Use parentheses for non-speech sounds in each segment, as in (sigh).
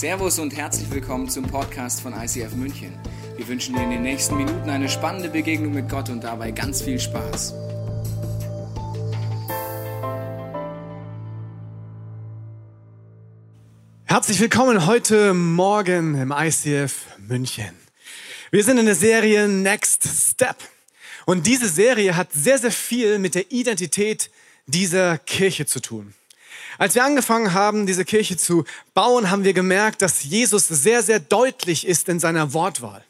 Servus und herzlich willkommen zum Podcast von ICF München. Wir wünschen dir in den nächsten Minuten eine spannende Begegnung mit Gott und dabei ganz viel Spaß. Herzlich willkommen heute Morgen im ICF München. Wir sind in der Serie Next Step. Und diese Serie hat sehr, sehr viel mit der Identität dieser Kirche zu tun. Als wir angefangen haben, diese Kirche zu bauen, haben wir gemerkt, dass Jesus sehr, sehr deutlich ist in seiner Wortwahl.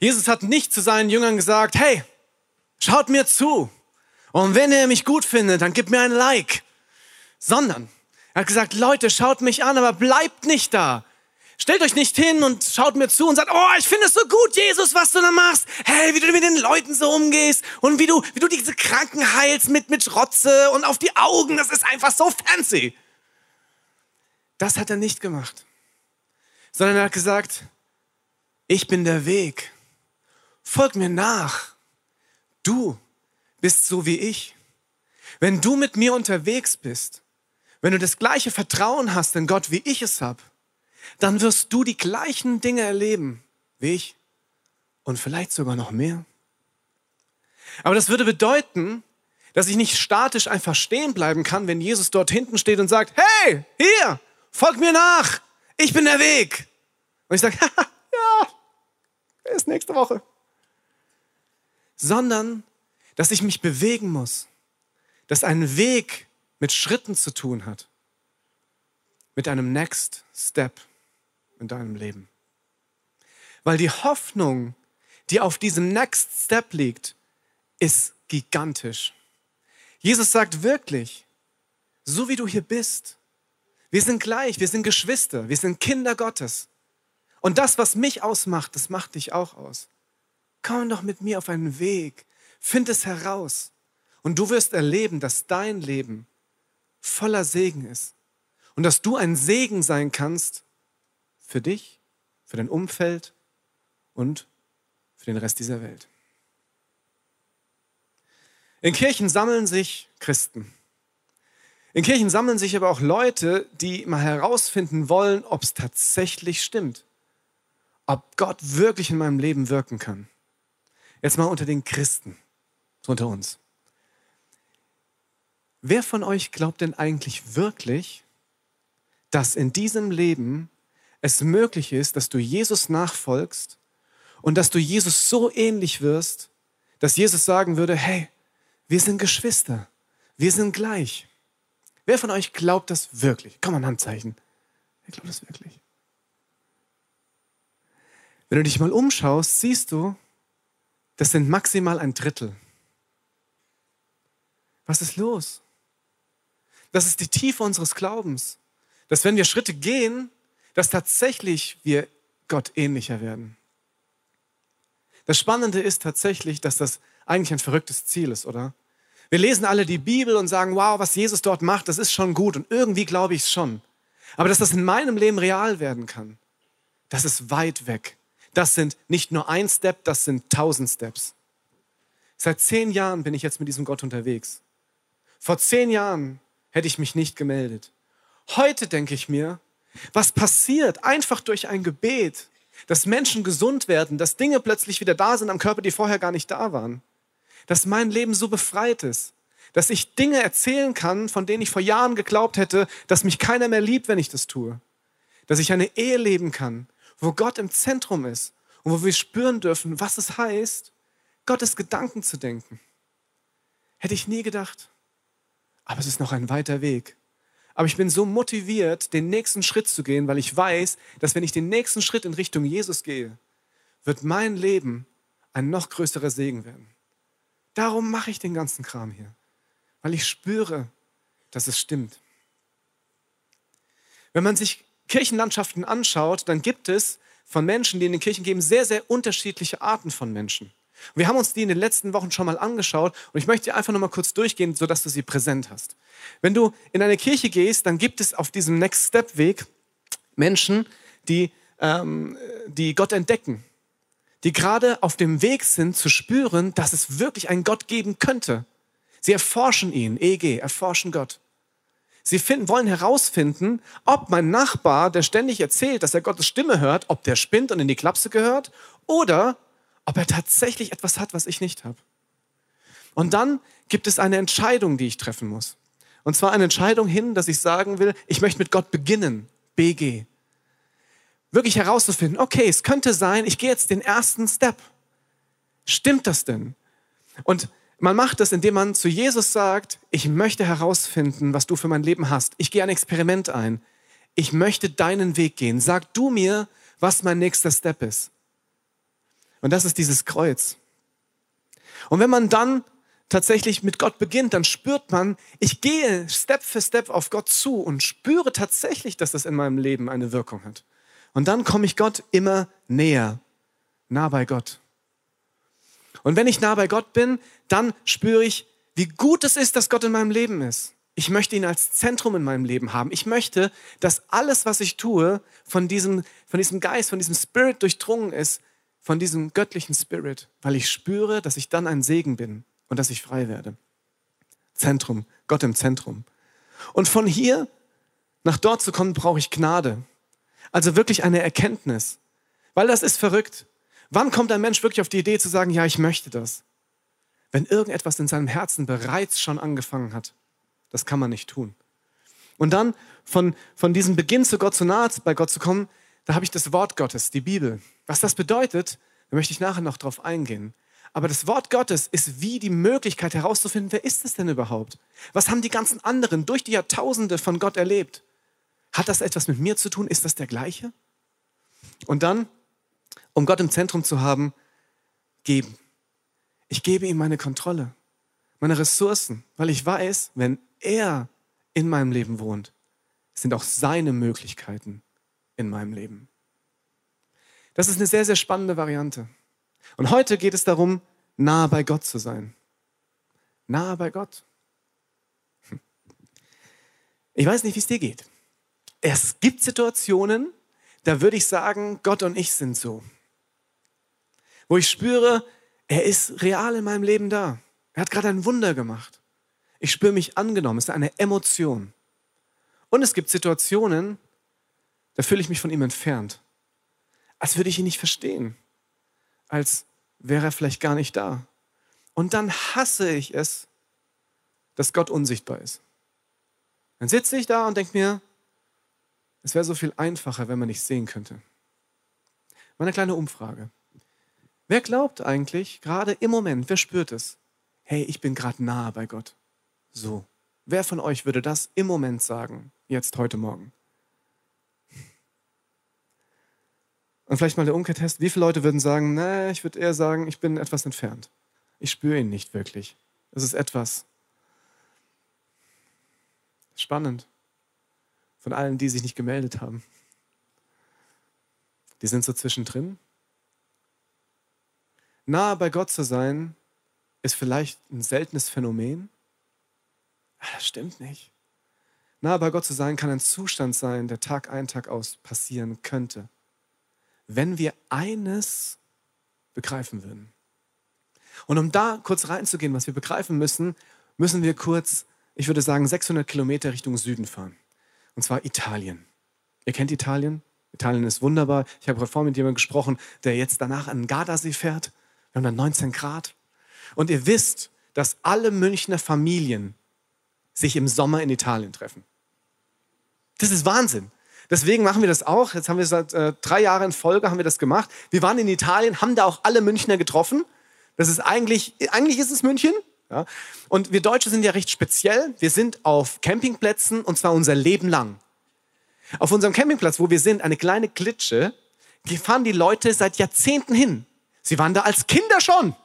Jesus hat nicht zu seinen Jüngern gesagt, hey, schaut mir zu. Und wenn ihr mich gut findet, dann gebt mir ein Like. Sondern er hat gesagt, Leute, schaut mich an, aber bleibt nicht da. Stellt euch nicht hin und schaut mir zu und sagt, oh, ich finde es so gut, Jesus, was du da machst. Hey, wie du mit den Leuten so umgehst und wie du, wie du diese Kranken heilst mit, mit Rotze und auf die Augen. Das ist einfach so fancy. Das hat er nicht gemacht, sondern er hat gesagt, ich bin der Weg. Folg mir nach. Du bist so wie ich. Wenn du mit mir unterwegs bist, wenn du das gleiche Vertrauen hast in Gott, wie ich es habe, dann wirst du die gleichen Dinge erleben wie ich und vielleicht sogar noch mehr. Aber das würde bedeuten, dass ich nicht statisch einfach stehen bleiben kann, wenn Jesus dort hinten steht und sagt, hey, hier, folg mir nach, ich bin der Weg. Und ich sage, (laughs) ja, ist nächste Woche. Sondern, dass ich mich bewegen muss, dass ein Weg mit Schritten zu tun hat, mit einem Next Step in deinem Leben. Weil die Hoffnung, die auf diesem Next Step liegt, ist gigantisch. Jesus sagt wirklich, so wie du hier bist, wir sind gleich, wir sind Geschwister, wir sind Kinder Gottes. Und das, was mich ausmacht, das macht dich auch aus. Komm doch mit mir auf einen Weg, find es heraus. Und du wirst erleben, dass dein Leben voller Segen ist. Und dass du ein Segen sein kannst für dich, für dein Umfeld und für den Rest dieser Welt. In Kirchen sammeln sich Christen. In Kirchen sammeln sich aber auch Leute, die mal herausfinden wollen, ob es tatsächlich stimmt. Ob Gott wirklich in meinem Leben wirken kann. Jetzt mal unter den Christen, so unter uns. Wer von euch glaubt denn eigentlich wirklich, dass in diesem Leben es möglich ist, dass du Jesus nachfolgst und dass du Jesus so ähnlich wirst, dass Jesus sagen würde, hey, wir sind Geschwister, wir sind gleich. Wer von euch glaubt das wirklich? Komm mal ein Handzeichen. Wer glaubt das wirklich? Wenn du dich mal umschaust, siehst du, das sind maximal ein Drittel. Was ist los? Das ist die Tiefe unseres Glaubens. Dass wenn wir Schritte gehen, dass tatsächlich wir Gott ähnlicher werden. Das Spannende ist tatsächlich, dass das eigentlich ein verrücktes Ziel ist, oder? Wir lesen alle die Bibel und sagen, wow, was Jesus dort macht, das ist schon gut und irgendwie glaube ich es schon. Aber dass das in meinem Leben real werden kann, das ist weit weg. Das sind nicht nur ein Step, das sind tausend Steps. Seit zehn Jahren bin ich jetzt mit diesem Gott unterwegs. Vor zehn Jahren hätte ich mich nicht gemeldet. Heute denke ich mir, was passiert einfach durch ein Gebet, dass Menschen gesund werden, dass Dinge plötzlich wieder da sind am Körper, die vorher gar nicht da waren dass mein Leben so befreit ist, dass ich Dinge erzählen kann, von denen ich vor Jahren geglaubt hätte, dass mich keiner mehr liebt, wenn ich das tue. Dass ich eine Ehe leben kann, wo Gott im Zentrum ist und wo wir spüren dürfen, was es heißt, Gottes Gedanken zu denken. Hätte ich nie gedacht. Aber es ist noch ein weiter Weg. Aber ich bin so motiviert, den nächsten Schritt zu gehen, weil ich weiß, dass wenn ich den nächsten Schritt in Richtung Jesus gehe, wird mein Leben ein noch größerer Segen werden. Darum mache ich den ganzen Kram hier, weil ich spüre, dass es stimmt. Wenn man sich Kirchenlandschaften anschaut, dann gibt es von Menschen, die in den Kirchen geben, sehr, sehr unterschiedliche Arten von Menschen. Wir haben uns die in den letzten Wochen schon mal angeschaut und ich möchte einfach noch mal kurz durchgehen, sodass du sie präsent hast. Wenn du in eine Kirche gehst, dann gibt es auf diesem Next Step Weg Menschen, die, ähm, die Gott entdecken, die gerade auf dem Weg sind zu spüren, dass es wirklich einen Gott geben könnte. Sie erforschen ihn, EG, erforschen Gott. Sie finden, wollen herausfinden, ob mein Nachbar, der ständig erzählt, dass er Gottes Stimme hört, ob der spinnt und in die Klapse gehört oder ob er tatsächlich etwas hat, was ich nicht habe. Und dann gibt es eine Entscheidung, die ich treffen muss. Und zwar eine Entscheidung hin, dass ich sagen will, ich möchte mit Gott beginnen. BG. Wirklich herauszufinden, okay, es könnte sein, ich gehe jetzt den ersten Step. Stimmt das denn? Und man macht das, indem man zu Jesus sagt, ich möchte herausfinden, was du für mein Leben hast. Ich gehe ein Experiment ein. Ich möchte deinen Weg gehen. Sag du mir, was mein nächster Step ist. Und das ist dieses Kreuz. Und wenn man dann tatsächlich mit Gott beginnt, dann spürt man, ich gehe Step für Step auf Gott zu und spüre tatsächlich, dass das in meinem Leben eine Wirkung hat. Und dann komme ich Gott immer näher, nah bei Gott. Und wenn ich nah bei Gott bin, dann spüre ich, wie gut es ist, dass Gott in meinem Leben ist. Ich möchte ihn als Zentrum in meinem Leben haben. Ich möchte, dass alles, was ich tue, von diesem, von diesem Geist, von diesem Spirit durchdrungen ist, von diesem göttlichen Spirit, weil ich spüre, dass ich dann ein Segen bin und dass ich frei werde. Zentrum, Gott im Zentrum. Und von hier nach dort zu kommen, brauche ich Gnade. Also wirklich eine Erkenntnis. Weil das ist verrückt. Wann kommt ein Mensch wirklich auf die Idee zu sagen, ja, ich möchte das? Wenn irgendetwas in seinem Herzen bereits schon angefangen hat. Das kann man nicht tun. Und dann von, von diesem Beginn zu Gott zu nahe, bei Gott zu kommen, da habe ich das Wort Gottes, die Bibel. Was das bedeutet, da möchte ich nachher noch drauf eingehen. Aber das Wort Gottes ist wie die Möglichkeit herauszufinden, wer ist es denn überhaupt? Was haben die ganzen anderen durch die Jahrtausende von Gott erlebt? Hat das etwas mit mir zu tun? Ist das der gleiche? Und dann, um Gott im Zentrum zu haben, geben. Ich gebe ihm meine Kontrolle, meine Ressourcen, weil ich weiß, wenn er in meinem Leben wohnt, sind auch seine Möglichkeiten in meinem Leben. Das ist eine sehr, sehr spannende Variante. Und heute geht es darum, nahe bei Gott zu sein. Nahe bei Gott. Hm. Ich weiß nicht, wie es dir geht. Es gibt Situationen, da würde ich sagen, Gott und ich sind so. Wo ich spüre, er ist real in meinem Leben da. Er hat gerade ein Wunder gemacht. Ich spüre mich angenommen. Es ist eine Emotion. Und es gibt Situationen, da fühle ich mich von ihm entfernt. Als würde ich ihn nicht verstehen als wäre er vielleicht gar nicht da. Und dann hasse ich es, dass Gott unsichtbar ist. Dann sitze ich da und denke mir, es wäre so viel einfacher, wenn man nicht sehen könnte. Mal eine kleine Umfrage. Wer glaubt eigentlich, gerade im Moment, wer spürt es? Hey, ich bin gerade nahe bei Gott. So. Wer von euch würde das im Moment sagen, jetzt, heute Morgen? Und vielleicht mal der Umkehrtest. Wie viele Leute würden sagen, na, ich würde eher sagen, ich bin etwas entfernt. Ich spüre ihn nicht wirklich. Es ist etwas. Spannend. Von allen, die sich nicht gemeldet haben. Die sind so zwischendrin. Nahe bei Gott zu sein, ist vielleicht ein seltenes Phänomen. Ah, das stimmt nicht. Nahe bei Gott zu sein kann ein Zustand sein, der Tag ein, Tag aus passieren könnte wenn wir eines begreifen würden. Und um da kurz reinzugehen, was wir begreifen müssen, müssen wir kurz, ich würde sagen, 600 Kilometer Richtung Süden fahren. Und zwar Italien. Ihr kennt Italien? Italien ist wunderbar. Ich habe heute vorhin mit jemandem gesprochen, der jetzt danach an den Gardasee fährt. Wir haben dann 19 Grad. Und ihr wisst, dass alle Münchner Familien sich im Sommer in Italien treffen. Das ist Wahnsinn. Deswegen machen wir das auch. Jetzt haben wir seit äh, drei Jahren in Folge haben wir das gemacht. Wir waren in Italien, haben da auch alle Münchner getroffen. Das ist eigentlich, eigentlich ist es München. Ja. Und wir Deutsche sind ja recht speziell. Wir sind auf Campingplätzen und zwar unser Leben lang. Auf unserem Campingplatz, wo wir sind, eine kleine Klitsche, die fahren die Leute seit Jahrzehnten hin. Sie waren da als Kinder schon.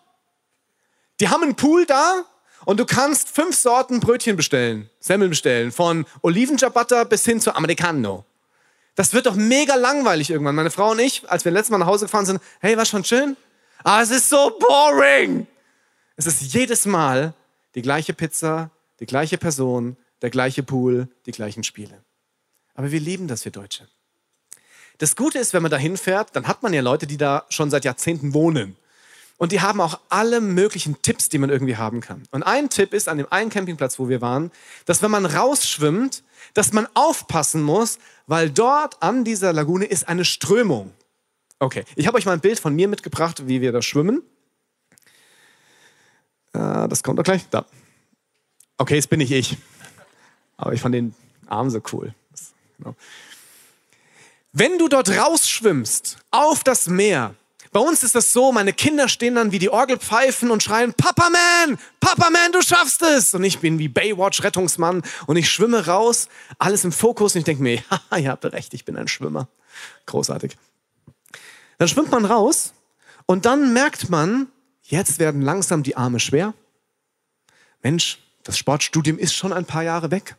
Die haben einen Pool da und du kannst fünf Sorten Brötchen bestellen, Semmeln bestellen, von Olivenjabatta bis hin zu Americano. Das wird doch mega langweilig irgendwann. Meine Frau und ich, als wir letztes Mal nach Hause gefahren sind, hey, war schon schön? Ah, es ist so boring. Es ist jedes Mal die gleiche Pizza, die gleiche Person, der gleiche Pool, die gleichen Spiele. Aber wir lieben das, wir Deutsche. Das Gute ist, wenn man da hinfährt, dann hat man ja Leute, die da schon seit Jahrzehnten wohnen. Und die haben auch alle möglichen Tipps, die man irgendwie haben kann. Und ein Tipp ist an dem einen Campingplatz, wo wir waren, dass wenn man rausschwimmt, dass man aufpassen muss, weil dort an dieser Lagune ist eine Strömung. Okay, ich habe euch mal ein Bild von mir mitgebracht, wie wir da schwimmen. Äh, das kommt doch gleich. Da. Okay, jetzt bin ich ich. Aber ich fand den Arm so cool. Genau. Wenn du dort rausschwimmst auf das Meer, bei uns ist das so, meine Kinder stehen dann wie die Orgelpfeifen und schreien, Papa Man, Papa Man, du schaffst es. Und ich bin wie Baywatch Rettungsmann und ich schwimme raus, alles im Fokus und ich denke mir, (laughs) ja, ihr habt recht, ich bin ein Schwimmer. Großartig. Dann schwimmt man raus und dann merkt man, jetzt werden langsam die Arme schwer. Mensch, das Sportstudium ist schon ein paar Jahre weg,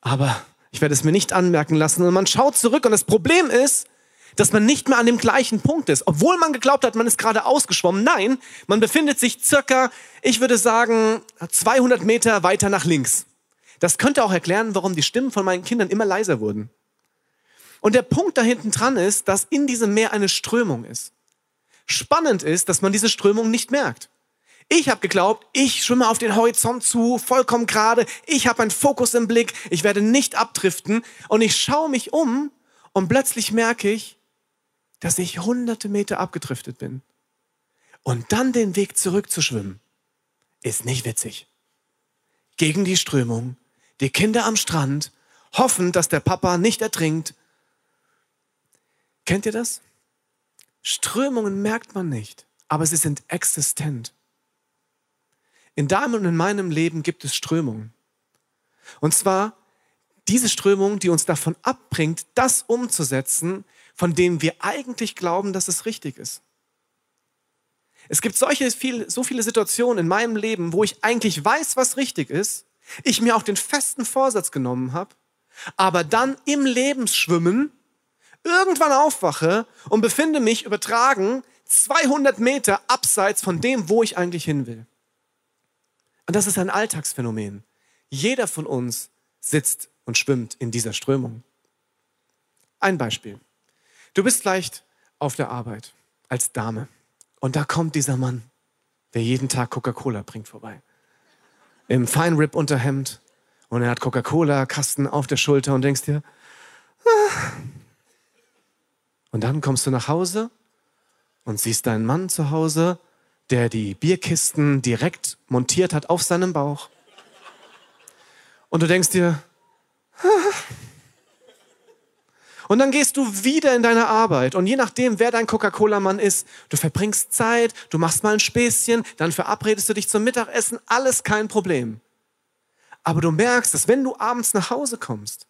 aber ich werde es mir nicht anmerken lassen. Und man schaut zurück und das Problem ist, dass man nicht mehr an dem gleichen Punkt ist. Obwohl man geglaubt hat, man ist gerade ausgeschwommen. Nein, man befindet sich circa, ich würde sagen, 200 Meter weiter nach links. Das könnte auch erklären, warum die Stimmen von meinen Kindern immer leiser wurden. Und der Punkt da hinten dran ist, dass in diesem Meer eine Strömung ist. Spannend ist, dass man diese Strömung nicht merkt. Ich habe geglaubt, ich schwimme auf den Horizont zu, vollkommen gerade, ich habe einen Fokus im Blick, ich werde nicht abdriften und ich schaue mich um und plötzlich merke ich, dass ich hunderte Meter abgedriftet bin. Und dann den Weg zurückzuschwimmen, ist nicht witzig. Gegen die Strömung, die Kinder am Strand, hoffen, dass der Papa nicht ertrinkt. Kennt ihr das? Strömungen merkt man nicht, aber sie sind existent. In deinem und in meinem Leben gibt es Strömungen. Und zwar diese Strömung, die uns davon abbringt, das umzusetzen, von dem wir eigentlich glauben, dass es richtig ist. Es gibt solche viel, so viele Situationen in meinem Leben, wo ich eigentlich weiß, was richtig ist, ich mir auch den festen Vorsatz genommen habe, aber dann im Lebensschwimmen irgendwann aufwache und befinde mich übertragen 200 Meter abseits von dem, wo ich eigentlich hin will. Und das ist ein Alltagsphänomen. Jeder von uns sitzt und schwimmt in dieser Strömung. Ein Beispiel. Du bist vielleicht auf der Arbeit als Dame und da kommt dieser Mann, der jeden Tag Coca-Cola bringt vorbei. Im Feinrip-Unterhemd und er hat Coca-Cola-Kasten auf der Schulter und denkst dir, ah. Und dann kommst du nach Hause und siehst deinen Mann zu Hause, der die Bierkisten direkt montiert hat auf seinem Bauch. Und du denkst dir, ah. Und dann gehst du wieder in deine Arbeit. Und je nachdem, wer dein Coca-Cola-Mann ist, du verbringst Zeit, du machst mal ein Späßchen, dann verabredest du dich zum Mittagessen, alles kein Problem. Aber du merkst, dass wenn du abends nach Hause kommst,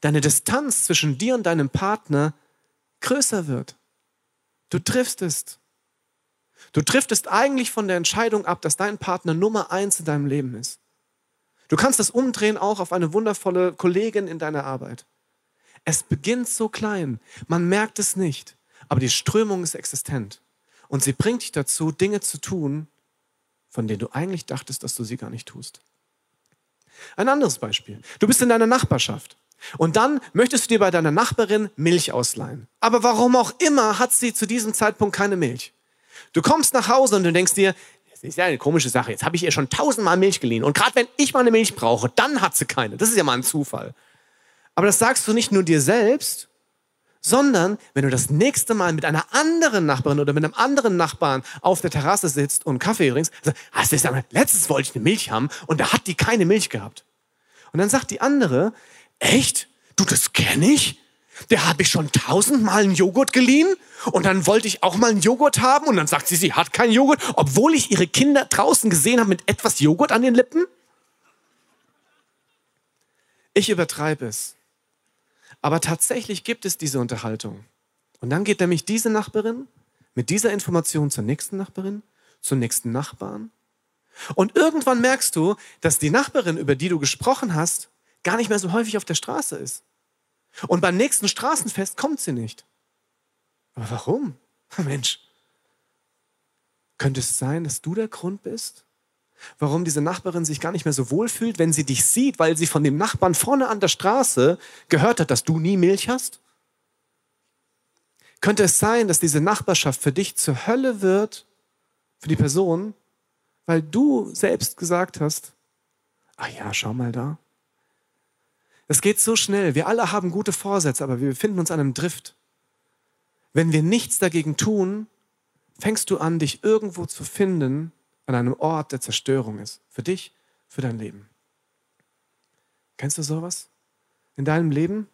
deine Distanz zwischen dir und deinem Partner größer wird. Du triffst es. Du triffst eigentlich von der Entscheidung ab, dass dein Partner Nummer eins in deinem Leben ist. Du kannst das umdrehen auch auf eine wundervolle Kollegin in deiner Arbeit. Es beginnt so klein, man merkt es nicht, aber die Strömung ist existent. Und sie bringt dich dazu, Dinge zu tun, von denen du eigentlich dachtest, dass du sie gar nicht tust. Ein anderes Beispiel. Du bist in deiner Nachbarschaft und dann möchtest du dir bei deiner Nachbarin Milch ausleihen. Aber warum auch immer hat sie zu diesem Zeitpunkt keine Milch. Du kommst nach Hause und du denkst dir, das ist ja eine komische Sache. Jetzt habe ich ihr schon tausendmal Milch geliehen. Und gerade wenn ich mal eine Milch brauche, dann hat sie keine. Das ist ja mal ein Zufall. Aber das sagst du nicht nur dir selbst, sondern wenn du das nächste Mal mit einer anderen Nachbarin oder mit einem anderen Nachbarn auf der Terrasse sitzt und Kaffee trinkst, also, hast du gesagt, letztens wollte ich eine Milch haben und da hat die keine Milch gehabt. Und dann sagt die andere, echt? Du, das kenne ich? Der habe ich schon tausendmal einen Joghurt geliehen und dann wollte ich auch mal einen Joghurt haben und dann sagt sie, sie hat keinen Joghurt, obwohl ich ihre Kinder draußen gesehen habe mit etwas Joghurt an den Lippen. Ich übertreibe es. Aber tatsächlich gibt es diese Unterhaltung. Und dann geht nämlich diese Nachbarin mit dieser Information zur nächsten Nachbarin, zum nächsten Nachbarn. Und irgendwann merkst du, dass die Nachbarin, über die du gesprochen hast, gar nicht mehr so häufig auf der Straße ist. Und beim nächsten Straßenfest kommt sie nicht. Aber warum? (laughs) Mensch, könnte es sein, dass du der Grund bist? warum diese Nachbarin sich gar nicht mehr so wohl fühlt, wenn sie dich sieht, weil sie von dem Nachbarn vorne an der Straße gehört hat, dass du nie Milch hast? Könnte es sein, dass diese Nachbarschaft für dich zur Hölle wird, für die Person, weil du selbst gesagt hast, ach ja, schau mal da. Es geht so schnell. Wir alle haben gute Vorsätze, aber wir befinden uns an einem Drift. Wenn wir nichts dagegen tun, fängst du an, dich irgendwo zu finden, an einem Ort der Zerstörung ist. Für dich, für dein Leben. Kennst du sowas? In deinem Leben?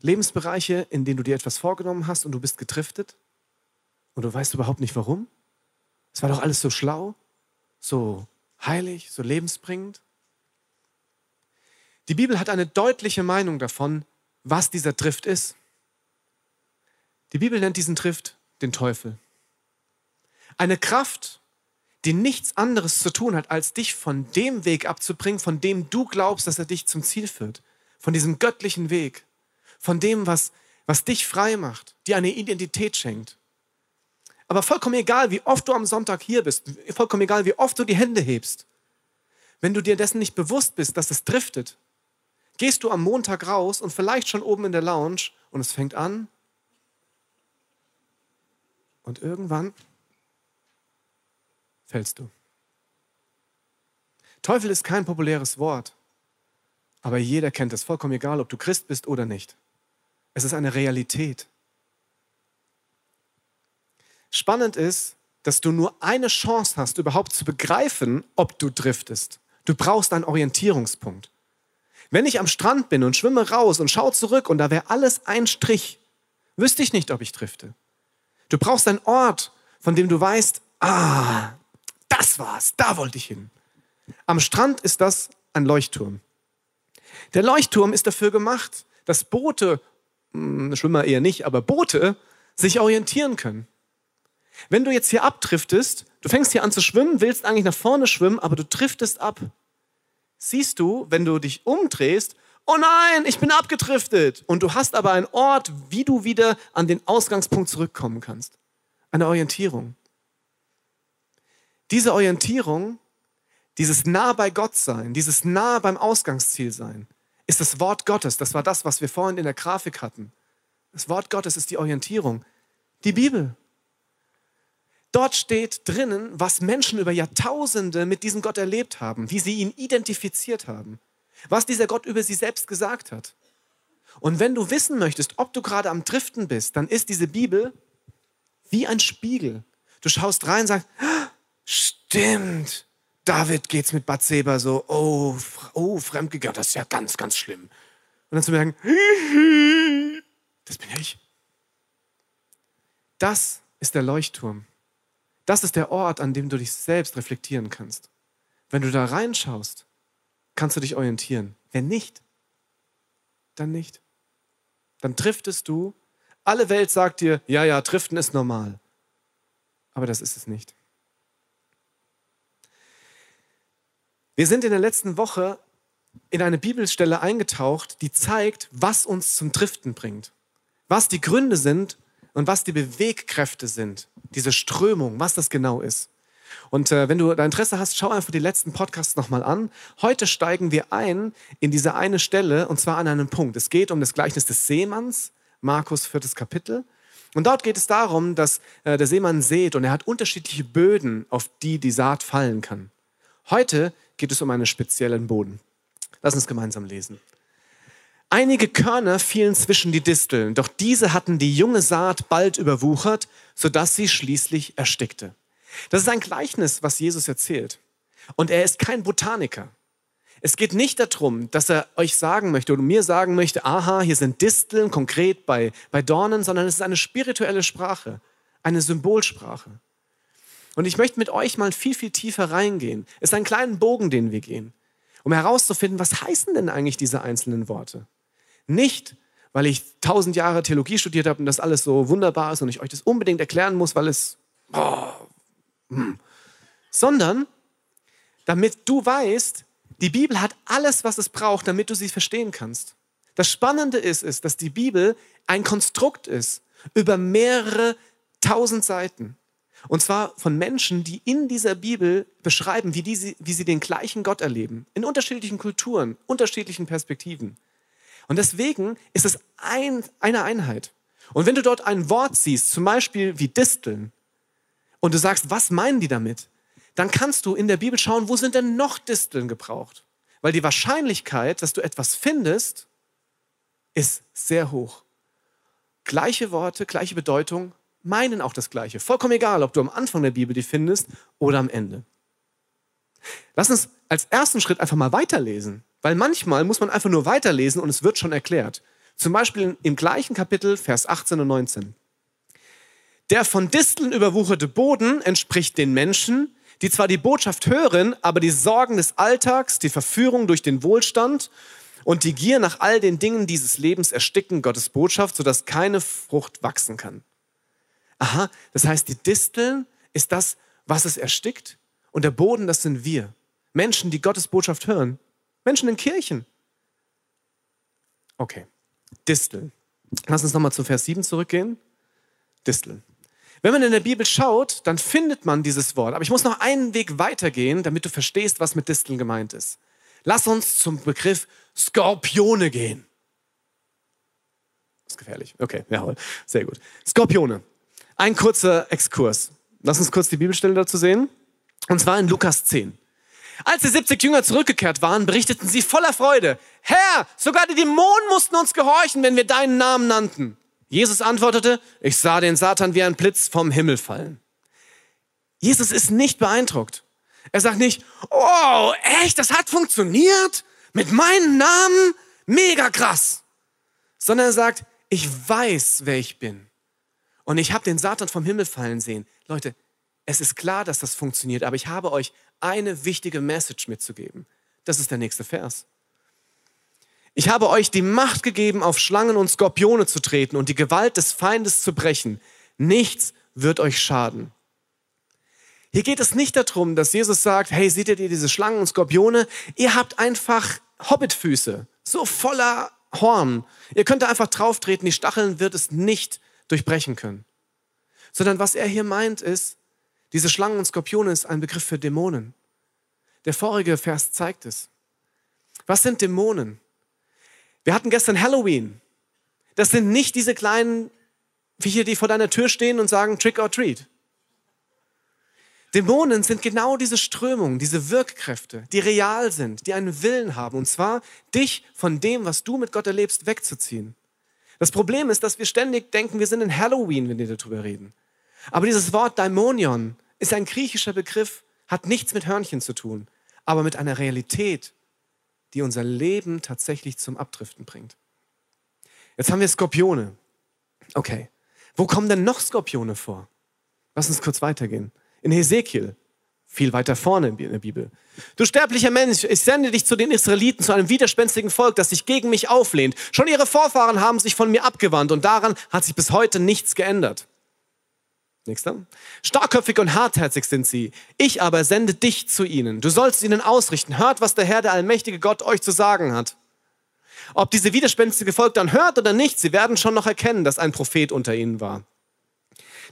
Lebensbereiche, in denen du dir etwas vorgenommen hast und du bist getriftet und du weißt überhaupt nicht warum? Es war doch alles so schlau, so heilig, so lebensbringend. Die Bibel hat eine deutliche Meinung davon, was dieser Drift ist. Die Bibel nennt diesen Drift den Teufel. Eine Kraft, die nichts anderes zu tun hat, als dich von dem Weg abzubringen, von dem du glaubst, dass er dich zum Ziel führt. Von diesem göttlichen Weg. Von dem, was, was dich frei macht, dir eine Identität schenkt. Aber vollkommen egal, wie oft du am Sonntag hier bist, vollkommen egal, wie oft du die Hände hebst, wenn du dir dessen nicht bewusst bist, dass es driftet, gehst du am Montag raus und vielleicht schon oben in der Lounge und es fängt an. Und irgendwann fällst du. Teufel ist kein populäres Wort, aber jeder kennt es, vollkommen egal, ob du Christ bist oder nicht. Es ist eine Realität. Spannend ist, dass du nur eine Chance hast, überhaupt zu begreifen, ob du driftest. Du brauchst einen Orientierungspunkt. Wenn ich am Strand bin und schwimme raus und schaue zurück und da wäre alles ein Strich, wüsste ich nicht, ob ich drifte. Du brauchst einen Ort, von dem du weißt, ah, das war's, da wollte ich hin. Am Strand ist das ein Leuchtturm. Der Leuchtturm ist dafür gemacht, dass Boote, hm, Schwimmer eher nicht, aber Boote sich orientieren können. Wenn du jetzt hier abdriftest, du fängst hier an zu schwimmen, willst eigentlich nach vorne schwimmen, aber du driftest ab siehst du, wenn du dich umdrehst, oh nein, ich bin abgedriftet. Und du hast aber einen Ort, wie du wieder an den Ausgangspunkt zurückkommen kannst. Eine Orientierung. Diese Orientierung, dieses nah bei Gott sein, dieses nah beim Ausgangsziel sein, ist das Wort Gottes. Das war das, was wir vorhin in der Grafik hatten. Das Wort Gottes ist die Orientierung. Die Bibel. Dort steht drinnen, was Menschen über Jahrtausende mit diesem Gott erlebt haben, wie sie ihn identifiziert haben, was dieser Gott über sie selbst gesagt hat. Und wenn du wissen möchtest, ob du gerade am Driften bist, dann ist diese Bibel wie ein Spiegel. Du schaust rein und sagst, ah, stimmt, David geht's mit Bathseba so, oh, oh, fremdgegangen, das ist ja ganz, ganz schlimm. Und dann zu merken, (laughs) das bin ja ich. Das ist der Leuchtturm. Das ist der Ort, an dem du dich selbst reflektieren kannst. Wenn du da reinschaust, kannst du dich orientieren. Wenn nicht, dann nicht. Dann driftest du. Alle Welt sagt dir, ja, ja, driften ist normal. Aber das ist es nicht. Wir sind in der letzten Woche in eine Bibelstelle eingetaucht, die zeigt, was uns zum Driften bringt. Was die Gründe sind, und was die Bewegkräfte sind, diese Strömung, was das genau ist. Und äh, wenn du da Interesse hast, schau einfach die letzten Podcasts nochmal an. Heute steigen wir ein in diese eine Stelle und zwar an einem Punkt. Es geht um das Gleichnis des Seemanns, Markus viertes Kapitel. Und dort geht es darum, dass äh, der Seemann sät und er hat unterschiedliche Böden, auf die die Saat fallen kann. Heute geht es um einen speziellen Boden. Lass uns gemeinsam lesen. Einige Körner fielen zwischen die Disteln, doch diese hatten die junge Saat bald überwuchert, sodass sie schließlich erstickte. Das ist ein Gleichnis, was Jesus erzählt. Und er ist kein Botaniker. Es geht nicht darum, dass er euch sagen möchte oder mir sagen möchte, aha, hier sind Disteln konkret bei, bei Dornen, sondern es ist eine spirituelle Sprache, eine Symbolsprache. Und ich möchte mit euch mal viel, viel tiefer reingehen. Es ist ein kleiner Bogen, den wir gehen, um herauszufinden, was heißen denn eigentlich diese einzelnen Worte? Nicht, weil ich tausend Jahre Theologie studiert habe und das alles so wunderbar ist und ich euch das unbedingt erklären muss, weil es, oh, hm. sondern damit du weißt, die Bibel hat alles, was es braucht, damit du sie verstehen kannst. Das Spannende ist, ist, dass die Bibel ein Konstrukt ist über mehrere tausend Seiten. Und zwar von Menschen, die in dieser Bibel beschreiben, wie, die, wie sie den gleichen Gott erleben. In unterschiedlichen Kulturen, unterschiedlichen Perspektiven. Und deswegen ist es ein, eine Einheit. Und wenn du dort ein Wort siehst, zum Beispiel wie Disteln, und du sagst, was meinen die damit? Dann kannst du in der Bibel schauen, wo sind denn noch Disteln gebraucht? Weil die Wahrscheinlichkeit, dass du etwas findest, ist sehr hoch. Gleiche Worte, gleiche Bedeutung, meinen auch das Gleiche. Vollkommen egal, ob du am Anfang der Bibel die findest oder am Ende. Lass uns als ersten Schritt einfach mal weiterlesen, weil manchmal muss man einfach nur weiterlesen und es wird schon erklärt. Zum Beispiel im gleichen Kapitel, Vers 18 und 19. Der von Disteln überwucherte Boden entspricht den Menschen, die zwar die Botschaft hören, aber die Sorgen des Alltags, die Verführung durch den Wohlstand und die Gier nach all den Dingen dieses Lebens ersticken Gottes Botschaft, sodass keine Frucht wachsen kann. Aha, das heißt, die Disteln ist das, was es erstickt und der Boden, das sind wir. Menschen, die Gottes Botschaft hören. Menschen in Kirchen. Okay, Disteln. Lass uns nochmal zu Vers 7 zurückgehen. Disteln. Wenn man in der Bibel schaut, dann findet man dieses Wort. Aber ich muss noch einen Weg weitergehen, damit du verstehst, was mit Disteln gemeint ist. Lass uns zum Begriff Skorpione gehen. Das ist gefährlich. Okay, jawohl. Sehr gut. Skorpione. Ein kurzer Exkurs. Lass uns kurz die Bibelstelle dazu sehen. Und zwar in Lukas 10. Als die 70 Jünger zurückgekehrt waren, berichteten sie voller Freude, Herr, sogar die Dämonen mussten uns gehorchen, wenn wir deinen Namen nannten. Jesus antwortete, ich sah den Satan wie ein Blitz vom Himmel fallen. Jesus ist nicht beeindruckt. Er sagt nicht, oh, echt, das hat funktioniert? Mit meinem Namen? Mega krass. Sondern er sagt, ich weiß, wer ich bin. Und ich habe den Satan vom Himmel fallen sehen. Leute, es ist klar, dass das funktioniert, aber ich habe euch eine wichtige Message mitzugeben. Das ist der nächste Vers. Ich habe euch die Macht gegeben, auf Schlangen und Skorpione zu treten und die Gewalt des Feindes zu brechen. Nichts wird euch schaden. Hier geht es nicht darum, dass Jesus sagt, hey, seht ihr diese Schlangen und Skorpione? Ihr habt einfach Hobbitfüße, so voller Horn. Ihr könnt da einfach drauf treten, die Stacheln wird es nicht durchbrechen können. Sondern was er hier meint ist, diese Schlangen und Skorpione ist ein Begriff für Dämonen. Der vorige Vers zeigt es. Was sind Dämonen? Wir hatten gestern Halloween. Das sind nicht diese kleinen Viecher, die vor deiner Tür stehen und sagen Trick or Treat. Dämonen sind genau diese Strömungen, diese Wirkkräfte, die real sind, die einen Willen haben, und zwar dich von dem, was du mit Gott erlebst, wegzuziehen. Das Problem ist, dass wir ständig denken, wir sind in Halloween, wenn wir darüber reden. Aber dieses Wort Daimonion ist ein griechischer Begriff, hat nichts mit Hörnchen zu tun, aber mit einer Realität, die unser Leben tatsächlich zum Abdriften bringt. Jetzt haben wir Skorpione. Okay, wo kommen denn noch Skorpione vor? Lass uns kurz weitergehen. In Hesekiel, viel weiter vorne in der Bibel. Du sterblicher Mensch, ich sende dich zu den Israeliten, zu einem widerspenstigen Volk, das sich gegen mich auflehnt. Schon ihre Vorfahren haben sich von mir abgewandt und daran hat sich bis heute nichts geändert. Nächster. Starkköpfig und hartherzig sind sie. Ich aber sende dich zu ihnen. Du sollst ihnen ausrichten. Hört, was der Herr, der allmächtige Gott, euch zu sagen hat. Ob diese widerspenstige Volk dann hört oder nicht, sie werden schon noch erkennen, dass ein Prophet unter ihnen war.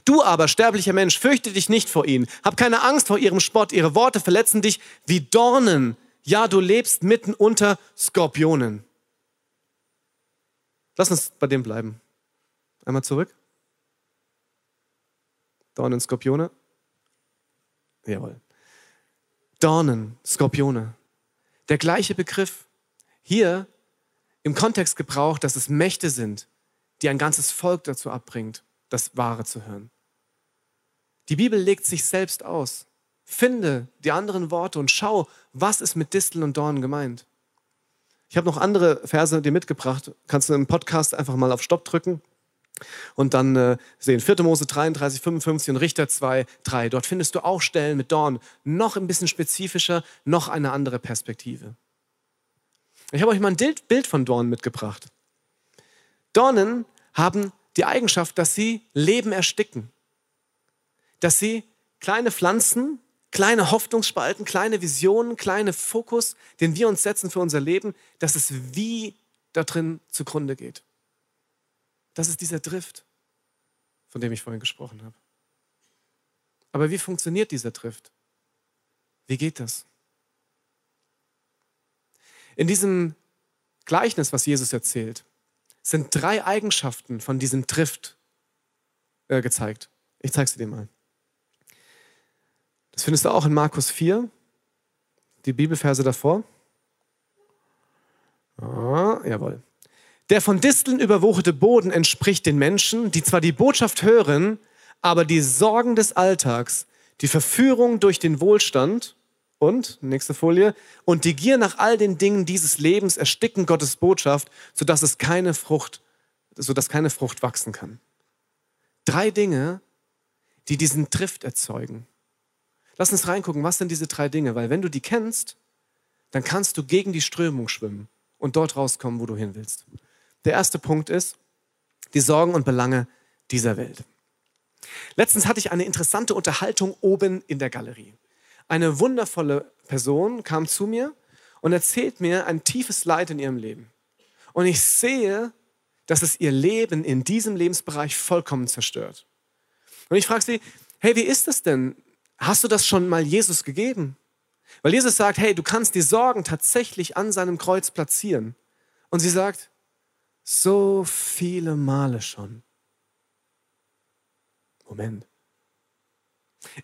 Du aber, sterblicher Mensch, fürchte dich nicht vor ihnen. Hab keine Angst vor ihrem Spott. Ihre Worte verletzen dich wie Dornen. Ja, du lebst mitten unter Skorpionen. Lass uns bei dem bleiben. Einmal zurück. Dornen, Skorpione. Jawohl. Dornen, Skorpione. Der gleiche Begriff. Hier im Kontext gebraucht, dass es Mächte sind, die ein ganzes Volk dazu abbringt, das Wahre zu hören. Die Bibel legt sich selbst aus. Finde die anderen Worte und schau, was ist mit Disteln und Dornen gemeint. Ich habe noch andere Verse dir mitgebracht. Kannst du im Podcast einfach mal auf Stopp drücken und dann äh, sehen 4. Mose 33, 55 und Richter 2, 3. Dort findest du auch Stellen mit Dornen, noch ein bisschen spezifischer, noch eine andere Perspektive. Ich habe euch mal ein Bild von Dornen mitgebracht. Dornen haben die Eigenschaft, dass sie Leben ersticken dass sie kleine Pflanzen, kleine Hoffnungsspalten, kleine Visionen, kleine Fokus, den wir uns setzen für unser Leben, dass es wie da drin zugrunde geht. Das ist dieser Drift, von dem ich vorhin gesprochen habe. Aber wie funktioniert dieser Drift? Wie geht das? In diesem Gleichnis, was Jesus erzählt, sind drei Eigenschaften von diesem Drift äh, gezeigt. Ich zeige sie dir mal. Das findest du auch in Markus 4, die Bibelverse davor. Ah, jawohl. Der von Disteln überwucherte Boden entspricht den Menschen, die zwar die Botschaft hören, aber die Sorgen des Alltags, die Verführung durch den Wohlstand und, nächste Folie, und die Gier nach all den Dingen dieses Lebens ersticken Gottes Botschaft, sodass es keine Frucht, sodass keine Frucht wachsen kann. Drei Dinge, die diesen Trift erzeugen. Lass uns reingucken, was sind diese drei Dinge, weil wenn du die kennst, dann kannst du gegen die Strömung schwimmen und dort rauskommen, wo du hin willst. Der erste Punkt ist die Sorgen und Belange dieser Welt. Letztens hatte ich eine interessante Unterhaltung oben in der Galerie. Eine wundervolle Person kam zu mir und erzählt mir ein tiefes Leid in ihrem Leben. Und ich sehe, dass es ihr Leben in diesem Lebensbereich vollkommen zerstört. Und ich frage sie, hey, wie ist es denn? Hast du das schon mal Jesus gegeben? Weil Jesus sagt, hey, du kannst die Sorgen tatsächlich an seinem Kreuz platzieren. Und sie sagt, so viele Male schon. Moment.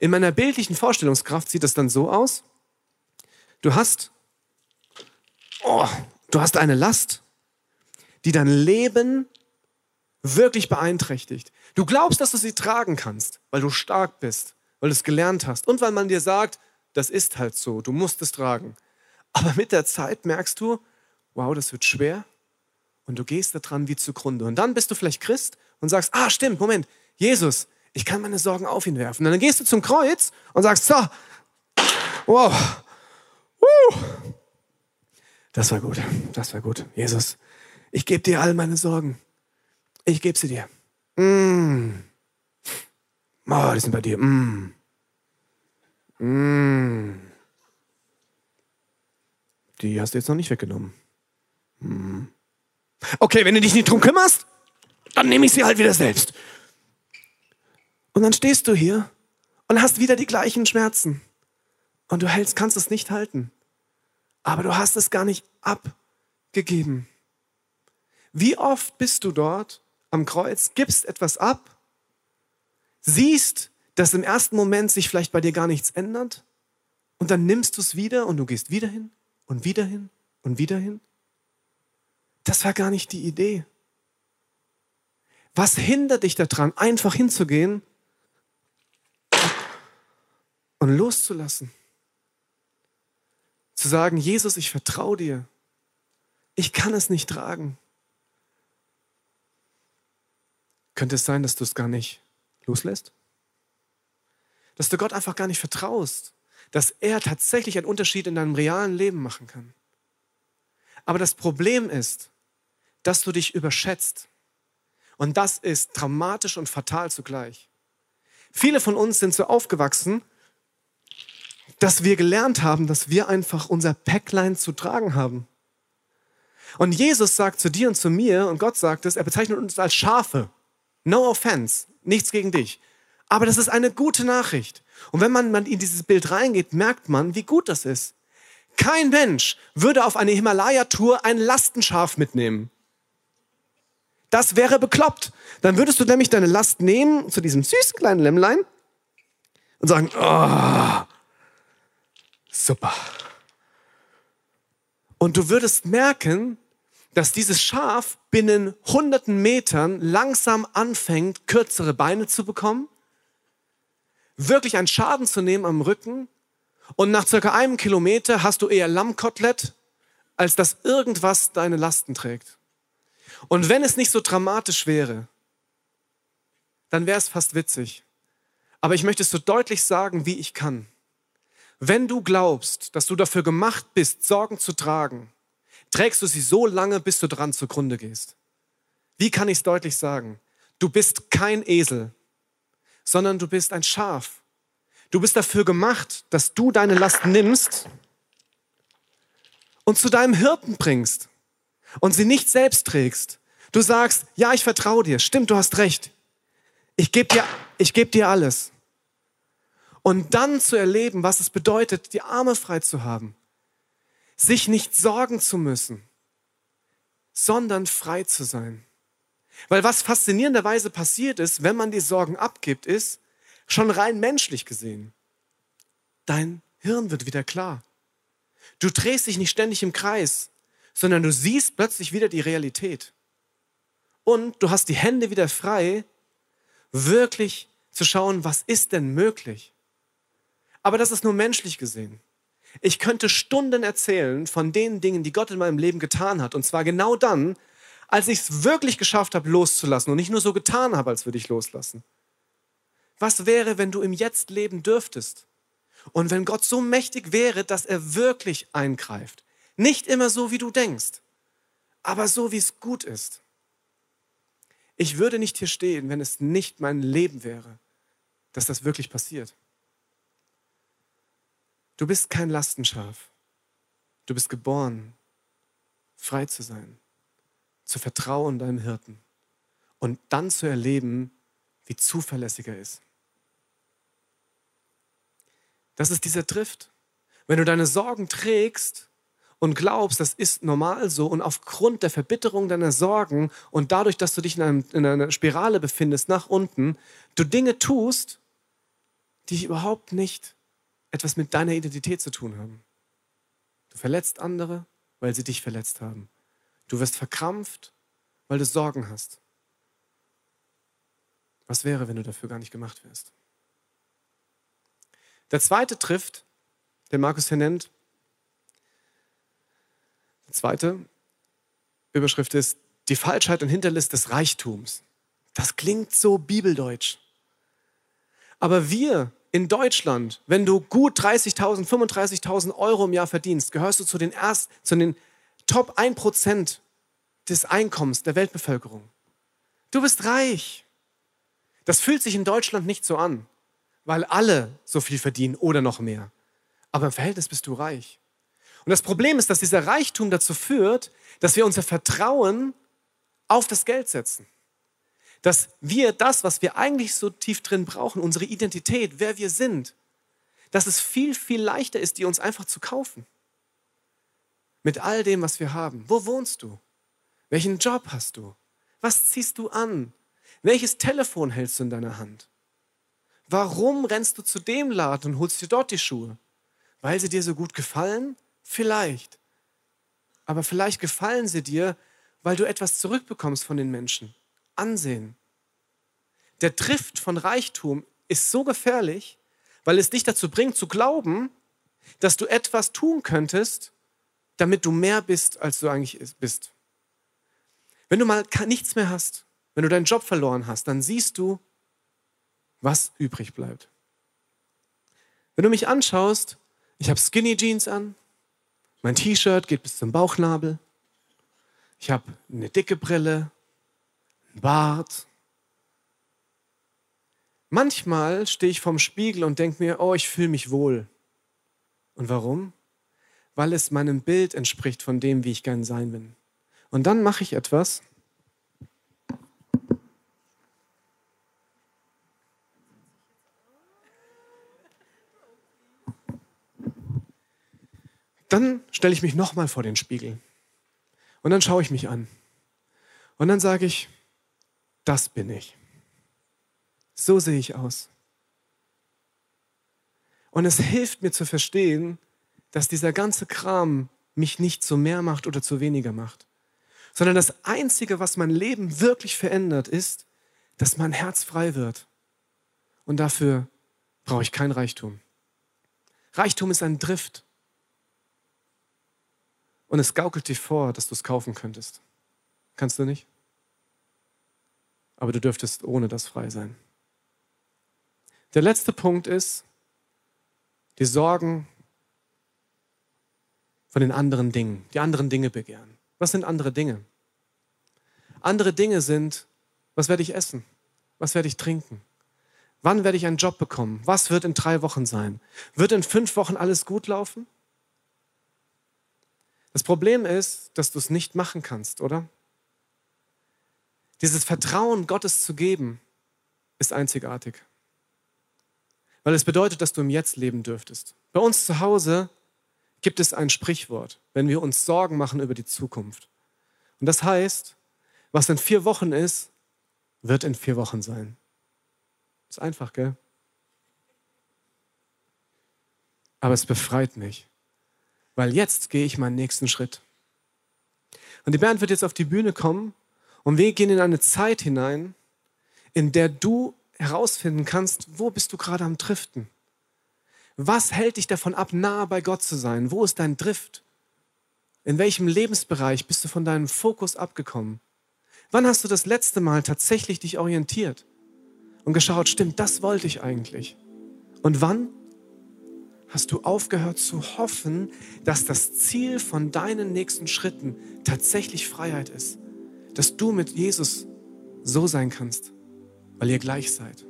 In meiner bildlichen Vorstellungskraft sieht es dann so aus. Du hast, oh, du hast eine Last, die dein Leben wirklich beeinträchtigt. Du glaubst, dass du sie tragen kannst, weil du stark bist, weil du es gelernt hast und weil man dir sagt, das ist halt so, du musst es tragen. Aber mit der Zeit merkst du, wow, das wird schwer, und du gehst daran wie zugrunde. Und dann bist du vielleicht Christ und sagst, ah, stimmt, Moment, Jesus, ich kann meine Sorgen auf ihn werfen. Und dann gehst du zum Kreuz und sagst, so, wow, uh, das war gut, das war gut. Jesus, ich gebe dir all meine Sorgen. Ich gebe sie dir. Mm. Oh, die sind bei dir. Mm. Mm. Die hast du jetzt noch nicht weggenommen. Mm. Okay, wenn du dich nicht drum kümmerst, dann nehme ich sie halt wieder selbst. Und dann stehst du hier und hast wieder die gleichen Schmerzen. Und du hältst, kannst es nicht halten. Aber du hast es gar nicht abgegeben. Wie oft bist du dort am Kreuz, gibst etwas ab, siehst, dass im ersten Moment sich vielleicht bei dir gar nichts ändert und dann nimmst du es wieder und du gehst wieder hin und wieder hin und wieder hin das war gar nicht die Idee. Was hindert dich daran, einfach hinzugehen und loszulassen? Zu sagen, Jesus, ich vertraue dir. Ich kann es nicht tragen. Könnte es sein, dass du es gar nicht loslässt? Dass du Gott einfach gar nicht vertraust, dass er tatsächlich einen Unterschied in deinem realen Leben machen kann. Aber das Problem ist, dass du dich überschätzt. Und das ist dramatisch und fatal zugleich. Viele von uns sind so aufgewachsen, dass wir gelernt haben, dass wir einfach unser Päcklein zu tragen haben. Und Jesus sagt zu dir und zu mir, und Gott sagt es, er bezeichnet uns als Schafe. No offense, nichts gegen dich. Aber das ist eine gute Nachricht. Und wenn man, in dieses Bild reingeht, merkt man, wie gut das ist. Kein Mensch würde auf eine Himalaya-Tour ein Lastenschaf mitnehmen. Das wäre bekloppt. Dann würdest du nämlich deine Last nehmen zu diesem süßen kleinen Lämmlein und sagen, oh, super. Und du würdest merken, dass dieses Schaf binnen hunderten Metern langsam anfängt, kürzere Beine zu bekommen, wirklich einen Schaden zu nehmen am Rücken und nach circa einem Kilometer hast du eher Lammkotelett, als dass irgendwas deine Lasten trägt. Und wenn es nicht so dramatisch wäre, dann wäre es fast witzig. Aber ich möchte es so deutlich sagen, wie ich kann. Wenn du glaubst, dass du dafür gemacht bist, Sorgen zu tragen, trägst du sie so lange, bis du dran zugrunde gehst. Wie kann ich es deutlich sagen? Du bist kein Esel, sondern du bist ein Schaf. Du bist dafür gemacht, dass du deine Last nimmst und zu deinem Hirten bringst und sie nicht selbst trägst, du sagst, ja, ich vertraue dir, stimmt, du hast recht. Ich gebe dir, ich geb dir alles. Und dann zu erleben, was es bedeutet, die Arme frei zu haben, sich nicht sorgen zu müssen, sondern frei zu sein. Weil was faszinierenderweise passiert ist, wenn man die Sorgen abgibt, ist, schon rein menschlich gesehen, dein Hirn wird wieder klar. Du drehst dich nicht ständig im Kreis, sondern du siehst plötzlich wieder die Realität. Und du hast die Hände wieder frei, wirklich zu schauen, was ist denn möglich. Aber das ist nur menschlich gesehen. Ich könnte Stunden erzählen von den Dingen, die Gott in meinem Leben getan hat. Und zwar genau dann, als ich es wirklich geschafft habe, loszulassen und nicht nur so getan habe, als würde ich loslassen. Was wäre, wenn du im Jetzt leben dürftest? Und wenn Gott so mächtig wäre, dass er wirklich eingreift. Nicht immer so, wie du denkst, aber so, wie es gut ist. Ich würde nicht hier stehen, wenn es nicht mein Leben wäre, dass das wirklich passiert. Du bist kein Lastenschaf. Du bist geboren, frei zu sein, zu vertrauen deinem Hirten und dann zu erleben, wie zuverlässig er ist. Das ist dieser Drift. Wenn du deine Sorgen trägst und glaubst, das ist normal so und aufgrund der Verbitterung deiner Sorgen und dadurch, dass du dich in, einem, in einer Spirale befindest nach unten, du Dinge tust, die überhaupt nicht etwas mit deiner Identität zu tun haben. Du verletzt andere, weil sie dich verletzt haben. Du wirst verkrampft, weil du Sorgen hast. Was wäre, wenn du dafür gar nicht gemacht wärst? Der zweite trifft, den Markus hier nennt, zweite Überschrift ist die Falschheit und Hinterlist des Reichtums. Das klingt so bibeldeutsch. Aber wir in Deutschland, wenn du gut 30.000, 35.000 Euro im Jahr verdienst, gehörst du zu den, erst, zu den Top 1% des Einkommens der Weltbevölkerung. Du bist reich. Das fühlt sich in Deutschland nicht so an weil alle so viel verdienen oder noch mehr. Aber im Verhältnis bist du reich. Und das Problem ist, dass dieser Reichtum dazu führt, dass wir unser Vertrauen auf das Geld setzen. Dass wir das, was wir eigentlich so tief drin brauchen, unsere Identität, wer wir sind, dass es viel, viel leichter ist, die uns einfach zu kaufen. Mit all dem, was wir haben. Wo wohnst du? Welchen Job hast du? Was ziehst du an? Welches Telefon hältst du in deiner Hand? Warum rennst du zu dem Laden und holst dir dort die Schuhe? Weil sie dir so gut gefallen? Vielleicht. Aber vielleicht gefallen sie dir, weil du etwas zurückbekommst von den Menschen. Ansehen. Der Drift von Reichtum ist so gefährlich, weil es dich dazu bringt zu glauben, dass du etwas tun könntest, damit du mehr bist, als du eigentlich bist. Wenn du mal nichts mehr hast, wenn du deinen Job verloren hast, dann siehst du, was übrig bleibt. Wenn du mich anschaust, ich habe Skinny Jeans an, mein T-Shirt geht bis zum Bauchnabel, ich habe eine dicke Brille, einen Bart. Manchmal stehe ich vorm Spiegel und denke mir, oh, ich fühle mich wohl. Und warum? Weil es meinem Bild entspricht von dem, wie ich gern sein bin. Und dann mache ich etwas, Dann stelle ich mich nochmal vor den Spiegel. Und dann schaue ich mich an. Und dann sage ich, das bin ich. So sehe ich aus. Und es hilft mir zu verstehen, dass dieser ganze Kram mich nicht zu mehr macht oder zu weniger macht, sondern das Einzige, was mein Leben wirklich verändert, ist, dass mein Herz frei wird. Und dafür brauche ich kein Reichtum. Reichtum ist ein Drift und es gaukelt dir vor, dass du es kaufen könntest. Kannst du nicht? Aber du dürftest ohne das frei sein. Der letzte Punkt ist die Sorgen von den anderen Dingen, die anderen Dinge begehren. Was sind andere Dinge? Andere Dinge sind, was werde ich essen? Was werde ich trinken? Wann werde ich einen Job bekommen? Was wird in drei Wochen sein? Wird in fünf Wochen alles gut laufen? Das Problem ist, dass du es nicht machen kannst, oder? Dieses Vertrauen Gottes zu geben, ist einzigartig. Weil es bedeutet, dass du im Jetzt leben dürftest. Bei uns zu Hause gibt es ein Sprichwort, wenn wir uns Sorgen machen über die Zukunft. Und das heißt, was in vier Wochen ist, wird in vier Wochen sein. Ist einfach, gell? aber es befreit mich, weil jetzt gehe ich meinen nächsten Schritt. Und die Band wird jetzt auf die Bühne kommen und wir gehen in eine Zeit hinein, in der du herausfinden kannst, wo bist du gerade am Driften? Was hält dich davon ab, nah bei Gott zu sein? Wo ist dein Drift? In welchem Lebensbereich bist du von deinem Fokus abgekommen? Wann hast du das letzte Mal tatsächlich dich orientiert und geschaut, stimmt, das wollte ich eigentlich? Und wann hast du aufgehört zu hoffen, dass das Ziel von deinen nächsten Schritten tatsächlich Freiheit ist? Dass du mit Jesus so sein kannst, weil ihr gleich seid.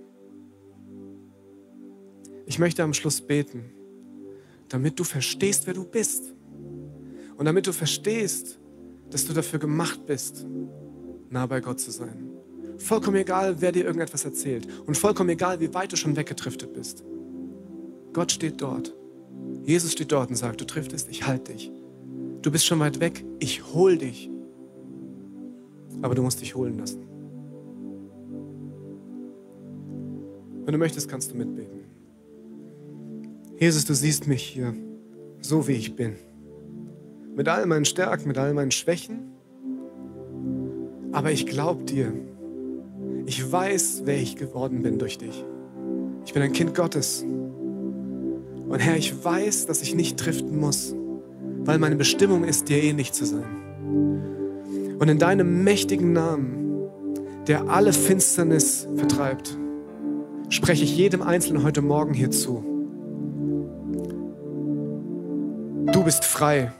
Ich möchte am Schluss beten, damit du verstehst, wer du bist. Und damit du verstehst, dass du dafür gemacht bist, nah bei Gott zu sein. Vollkommen egal, wer dir irgendetwas erzählt. Und vollkommen egal, wie weit du schon weggetriftet bist. Gott steht dort. Jesus steht dort und sagt, du triftest, ich halte dich. Du bist schon weit weg, ich hol dich. Aber du musst dich holen lassen. Wenn du möchtest, kannst du mitbeten. Jesus, du siehst mich hier, so wie ich bin. Mit all meinen Stärken, mit all meinen Schwächen. Aber ich glaube dir. Ich weiß, wer ich geworden bin durch dich. Ich bin ein Kind Gottes. Und Herr, ich weiß, dass ich nicht driften muss, weil meine Bestimmung ist, dir ähnlich zu sein. Und in deinem mächtigen Namen, der alle Finsternis vertreibt, spreche ich jedem Einzelnen heute Morgen hier zu. Du bist frei.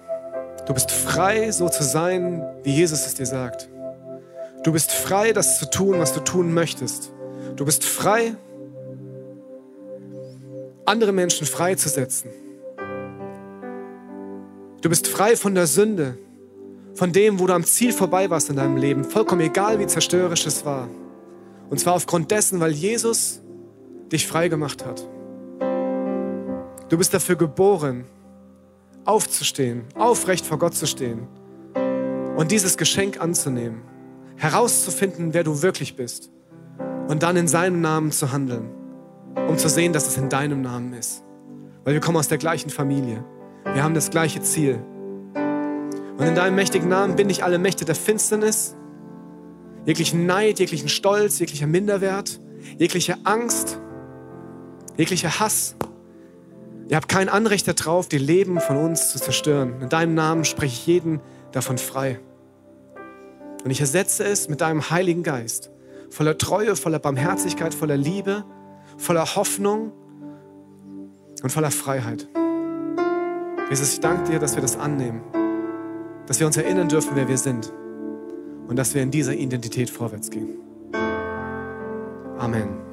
Du bist frei, so zu sein, wie Jesus es dir sagt. Du bist frei, das zu tun, was du tun möchtest. Du bist frei, andere Menschen freizusetzen. Du bist frei von der Sünde, von dem, wo du am Ziel vorbei warst in deinem Leben, vollkommen egal, wie zerstörerisch es war. Und zwar aufgrund dessen, weil Jesus dich frei gemacht hat. Du bist dafür geboren, aufzustehen, aufrecht vor Gott zu stehen und dieses Geschenk anzunehmen, herauszufinden, wer du wirklich bist und dann in seinem Namen zu handeln um zu sehen, dass es in deinem Namen ist. Weil wir kommen aus der gleichen Familie. Wir haben das gleiche Ziel. Und in deinem mächtigen Namen bin ich alle Mächte der Finsternis, jeglichen Neid, jeglichen Stolz, jeglicher Minderwert, jegliche Angst, jeglicher Hass. Ihr habt kein Anrecht darauf, die Leben von uns zu zerstören. In deinem Namen spreche ich jeden davon frei. Und ich ersetze es mit deinem Heiligen Geist, voller Treue, voller Barmherzigkeit, voller Liebe, voller Hoffnung und voller Freiheit. Jesus, ich danke dir, dass wir das annehmen, dass wir uns erinnern dürfen, wer wir sind und dass wir in dieser Identität vorwärts gehen. Amen.